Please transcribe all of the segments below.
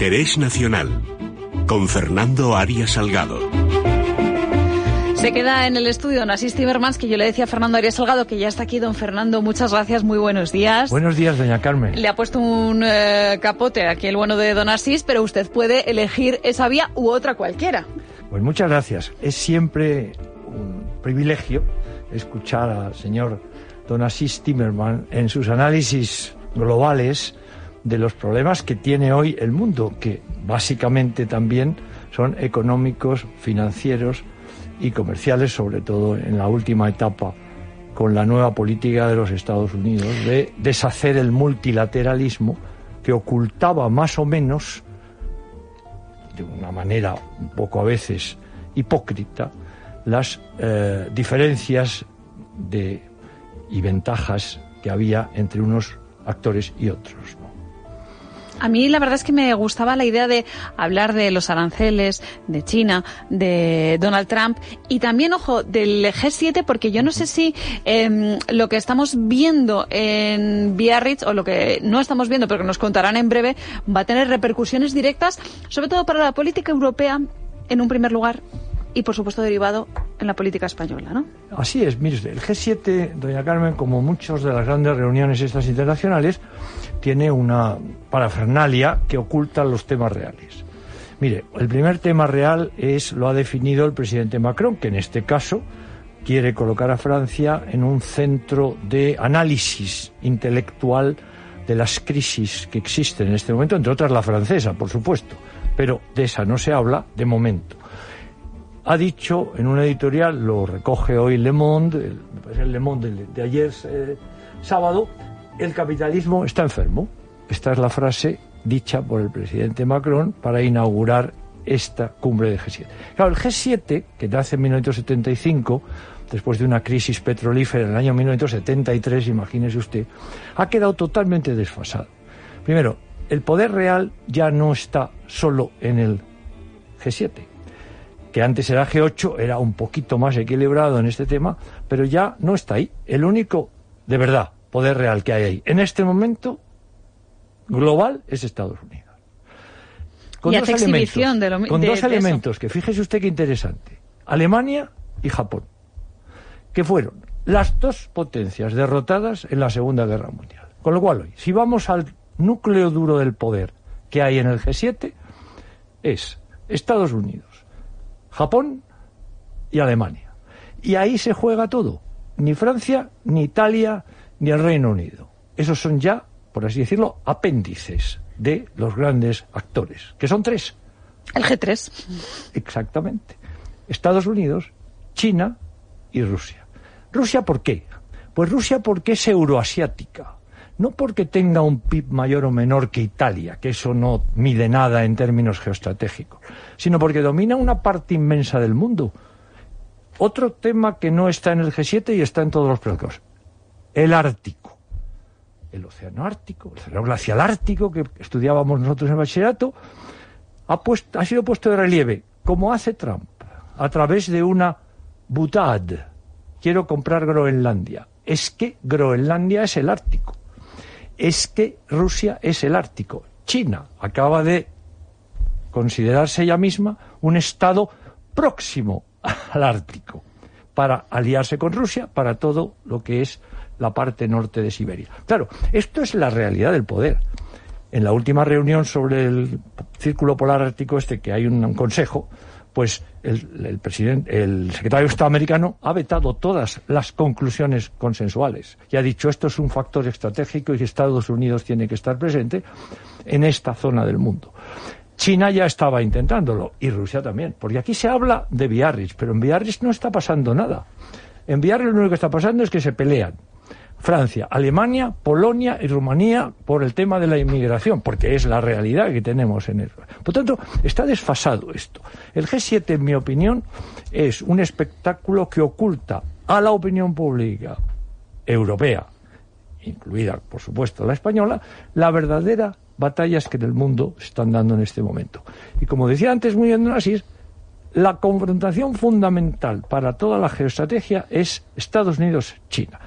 Interés Nacional con Fernando Arias Salgado. Se queda en el estudio don Asís Timmermans, que yo le decía a Fernando Arias Salgado que ya está aquí. Don Fernando, muchas gracias, muy buenos días. Buenos días, doña Carmen. Le ha puesto un eh, capote aquí el bueno de don Asís, pero usted puede elegir esa vía u otra cualquiera. Pues muchas gracias. Es siempre un privilegio escuchar al señor don Asís Timmermans en sus análisis globales de los problemas que tiene hoy el mundo, que básicamente también son económicos, financieros y comerciales, sobre todo en la última etapa con la nueva política de los Estados Unidos de deshacer el multilateralismo que ocultaba más o menos, de una manera un poco a veces hipócrita, las eh, diferencias de, y ventajas que había entre unos actores y otros. A mí la verdad es que me gustaba la idea de hablar de los aranceles, de China, de Donald Trump y también, ojo, del G7, porque yo no sé si em, lo que estamos viendo en Biarritz o lo que no estamos viendo, pero que nos contarán en breve, va a tener repercusiones directas, sobre todo para la política europea, en un primer lugar, y por supuesto derivado en la política española, ¿no? Así es, mire el G7, doña Carmen, como muchas de las grandes reuniones estas internacionales, tiene una parafernalia que oculta los temas reales. Mire, el primer tema real es lo ha definido el presidente Macron, que en este caso quiere colocar a Francia en un centro de análisis intelectual de las crisis que existen en este momento, entre otras la francesa, por supuesto, pero de esa no se habla de momento ha dicho en una editorial, lo recoge hoy Le Monde, el, Le Monde de, ayer eh, sábado, el capitalismo está enfermo. Esta es la frase dicha por el presidente Macron para inaugurar esta cumbre de G7. Claro, el G7, que nace en 1975, después de una crisis petrolífera en el año 1973, imagínese usted, ha quedado totalmente desfasado. Primero, el poder real ya no está solo en el G7 que antes era G8, era un poquito más equilibrado en este tema, pero ya no está ahí. El único, de verdad, poder real que hay ahí en este momento global es Estados Unidos. Con dos elementos, de con dos elementos que fíjese usted qué interesante. Alemania y Japón, que fueron las dos potencias derrotadas en la Segunda Guerra Mundial. Con lo cual hoy, si vamos al núcleo duro del poder que hay en el G7, es Estados Unidos, Japón y Alemania. Y ahí se juega todo. Ni Francia, ni Italia, ni el Reino Unido. Esos son ya, por así decirlo, apéndices de los grandes actores, que son tres. El G3. Exactamente. Estados Unidos, China y Rusia. ¿Rusia por qué? Pues Rusia porque es euroasiática no porque tenga un PIB mayor o menor que Italia, que eso no mide nada en términos geoestratégicos, sino porque domina una parte inmensa del mundo. Otro tema que no está en el G7 y está en todos los proyectos, el Ártico. El océano Ártico, el océano glacial Ártico, que estudiábamos nosotros en el bachillerato, ha, ha sido puesto de relieve, como hace Trump, a través de una butad. Quiero comprar Groenlandia. Es que Groenlandia es el Ártico es que Rusia es el Ártico. China acaba de considerarse ella misma un estado próximo al Ártico para aliarse con Rusia para todo lo que es la parte norte de Siberia. Claro, esto es la realidad del poder. En la última reunión sobre el círculo polar ártico este, que hay un consejo, pues el, presidente, el secretario de Estado americano ha vetado todas las conclusiones consensuales y ha dicho esto es un factor estratégico y que Estados Unidos tiene que estar presente en esta zona del mundo. China ya estaba intentándolo y Rusia también, porque aquí se habla de Biarritz, pero en Biarritz no está pasando nada. En Biarritz lo único que está pasando es que se pelean Francia, Alemania, Polonia y Rumanía por el tema de la inmigración, porque es la realidad que tenemos en el. Por tanto, está desfasado esto. El G7, en mi opinión, es un espectáculo que oculta a la opinión pública europea, incluida, por supuesto, la española, la verdadera batallas que en el mundo se están dando en este momento. Y como decía antes muy bien la confrontación fundamental para toda la geoestrategia es Estados Unidos-China.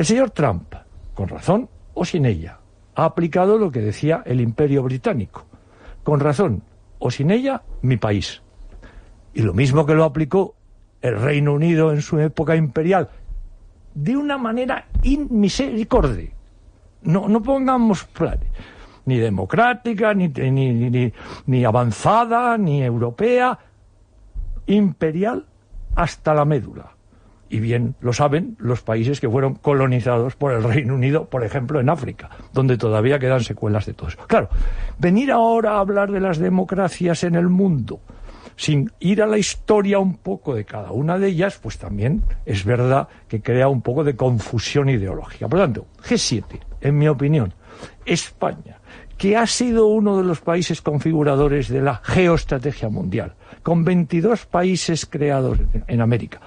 El señor Trump, con razón o sin ella, ha aplicado lo que decía el imperio británico. con razón, o sin ella, mi país. Y lo mismo que lo aplicó el Reino Unido en su época imperial, de una manera inmisericorde. No, no pongamos planes, ni democrática, ni, ni, ni, ni avanzada, ni europea, imperial hasta la médula. Y bien lo saben los países que fueron colonizados por el Reino Unido, por ejemplo, en África, donde todavía quedan secuelas de todo eso. Claro, venir ahora a hablar de las democracias en el mundo, sin ir a la historia un poco de cada una de ellas, pues también es verdad que crea un poco de confusión ideológica. Por lo tanto, G7, en mi opinión, España, que ha sido uno de los países configuradores de la geoestrategia mundial, con 22 países creados en América.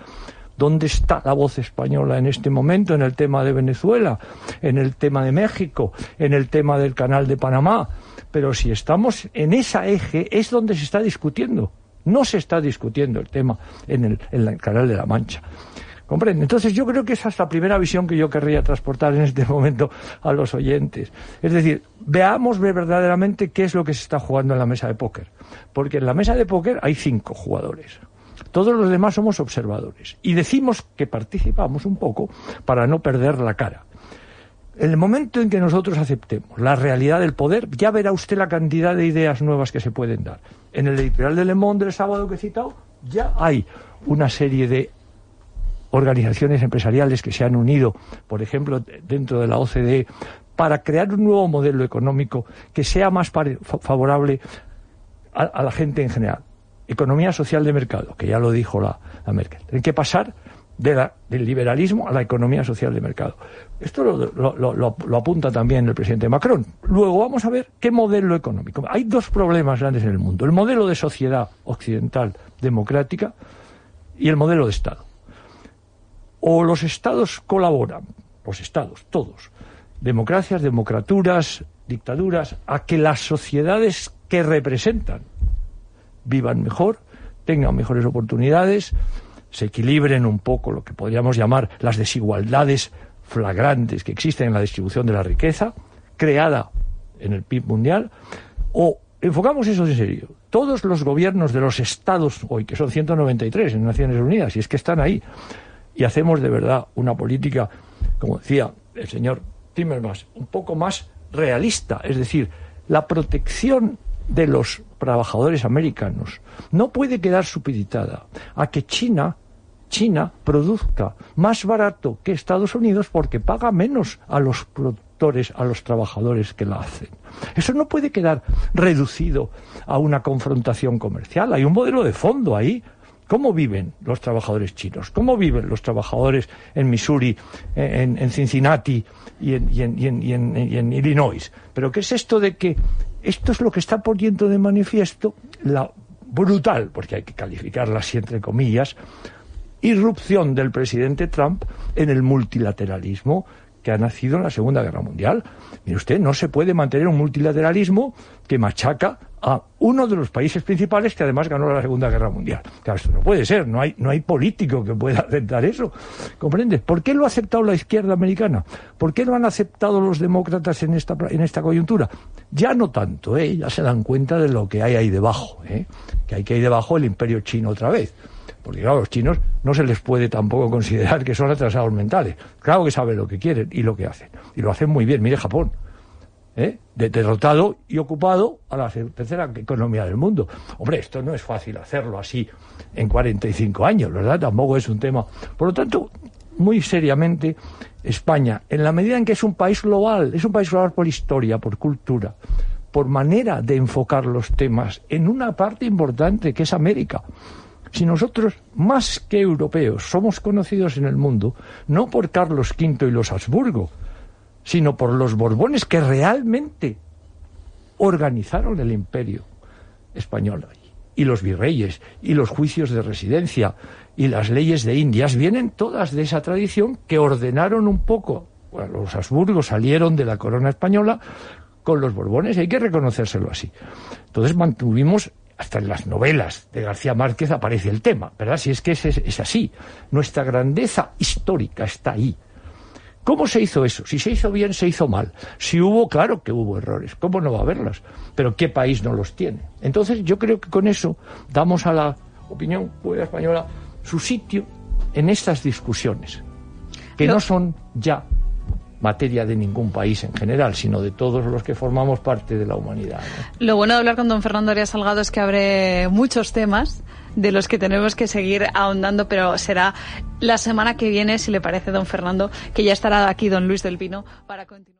¿Dónde está la voz española en este momento en el tema de Venezuela, en el tema de México, en el tema del canal de Panamá? Pero si estamos en esa eje es donde se está discutiendo. No se está discutiendo el tema en el, en el canal de la Mancha. ¿Comprende? Entonces yo creo que esa es la primera visión que yo querría transportar en este momento a los oyentes. Es decir, veamos verdaderamente qué es lo que se está jugando en la mesa de póker. Porque en la mesa de póker hay cinco jugadores. Todos los demás somos observadores. Y decimos que participamos un poco para no perder la cara. En el momento en que nosotros aceptemos la realidad del poder, ya verá usted la cantidad de ideas nuevas que se pueden dar. En el editorial de Le Monde del sábado que he citado, ya hay una serie de organizaciones empresariales que se han unido, por ejemplo, dentro de la OCDE, para crear un nuevo modelo económico que sea más favorable a, la gente en general. Economía social de mercado, que ya lo dijo la, Merkel. Hay que pasar del liberalismo a la economía social de mercado. Esto lo, apunta también el presidente Macron. Luego vamos a ver qué modelo económico. Hay dos problemas grandes en el mundo. El modelo de sociedad occidental democrática y el modelo de Estado. O los Estados colaboran, los Estados, todos, democracias, democraturas, dictaduras, a que las sociedades que representan vivan mejor, tengan mejores oportunidades, se equilibren un poco lo que podríamos llamar las desigualdades flagrantes que existen en la distribución de la riqueza creada en el PIB mundial, o enfocamos eso en serio. Todos los gobiernos de los estados hoy, que son 193 en Naciones Unidas, y es que están ahí, y hacemos de verdad una política, como decía el señor Timmermans, un poco más realista, es decir, la protección de los trabajadores americanos no puede quedar supeditada a que China China produzca más barato que Estados Unidos porque paga menos a los productores, a los trabajadores que la hacen. Eso no puede quedar reducido a una confrontación comercial. Hay un modelo de fondo ahí. ¿Cómo viven los trabajadores chinos? ¿Cómo viven los trabajadores en Missouri, en, Cincinnati y en, Illinois? Pero ¿qué es esto de que esto es lo que está poniendo de manifiesto la brutal, porque hay que calificarla así entre comillas, irrupción del presidente Trump en el multilateralismo que ha nacido en la Segunda Guerra Mundial. Mire usted, no se puede mantener un multilateralismo que machaca a uno de los países principales que además ganó la Segunda Guerra Mundial. Claro, esto no puede ser, no hay, no hay político que pueda aceptar eso. ¿Comprende? ¿Por qué lo ha aceptado la izquierda americana? ¿Por qué lo han aceptado los demócratas en esta, en esta coyuntura? Ya no tanto, ¿eh? ya se dan cuenta de lo que hay ahí debajo, ¿eh? que hay que hay debajo el imperio chino otra vez. Porque claro, a los chinos no se les puede tampoco considerar que son atrasados mentales. Claro que saben lo que quieren y lo que hacen. Y lo hacen muy bien. Mire Japón. ¿Eh? De derrotado y ocupado a la tercera economía del mundo. Hombre, esto no es fácil hacerlo así en 45 años, ¿verdad? Tampoco es un tema. Por lo tanto, muy seriamente, España, en la medida en que es un país global, es un país global por historia, por cultura, por manera de enfocar los temas en una parte importante que es América. Si nosotros, más que europeos, somos conocidos en el mundo, no por Carlos V y los Habsburgo, sino por los Borbones que realmente organizaron el imperio español. Y los virreyes, y los juicios de residencia, y las leyes de Indias, vienen todas de esa tradición que ordenaron un poco. los Habsburgos salieron de la corona española con los Borbones, hay que reconocérselo así. Entonces mantuvimos hasta en las novelas de García Márquez aparece el tema, ¿verdad? Si es que es, es, así. Nuestra grandeza histórica está ahí. ¿Cómo se hizo eso? Si se hizo bien, se hizo mal. Si hubo, claro que hubo errores. ¿Cómo no va a haberlos? Pero ¿qué país no los tiene? Entonces yo creo que con eso damos a la opinión española su sitio en estas discusiones, que no son ya materia de ningún país en general, sino de todos los que formamos parte de la humanidad. Lo bueno de hablar con don Fernando Arias Salgado es que abre muchos temas de los que tenemos que seguir ahondando, pero será la semana que viene, si le parece, don Fernando, que ya estará aquí don Luis del Pino para continuar.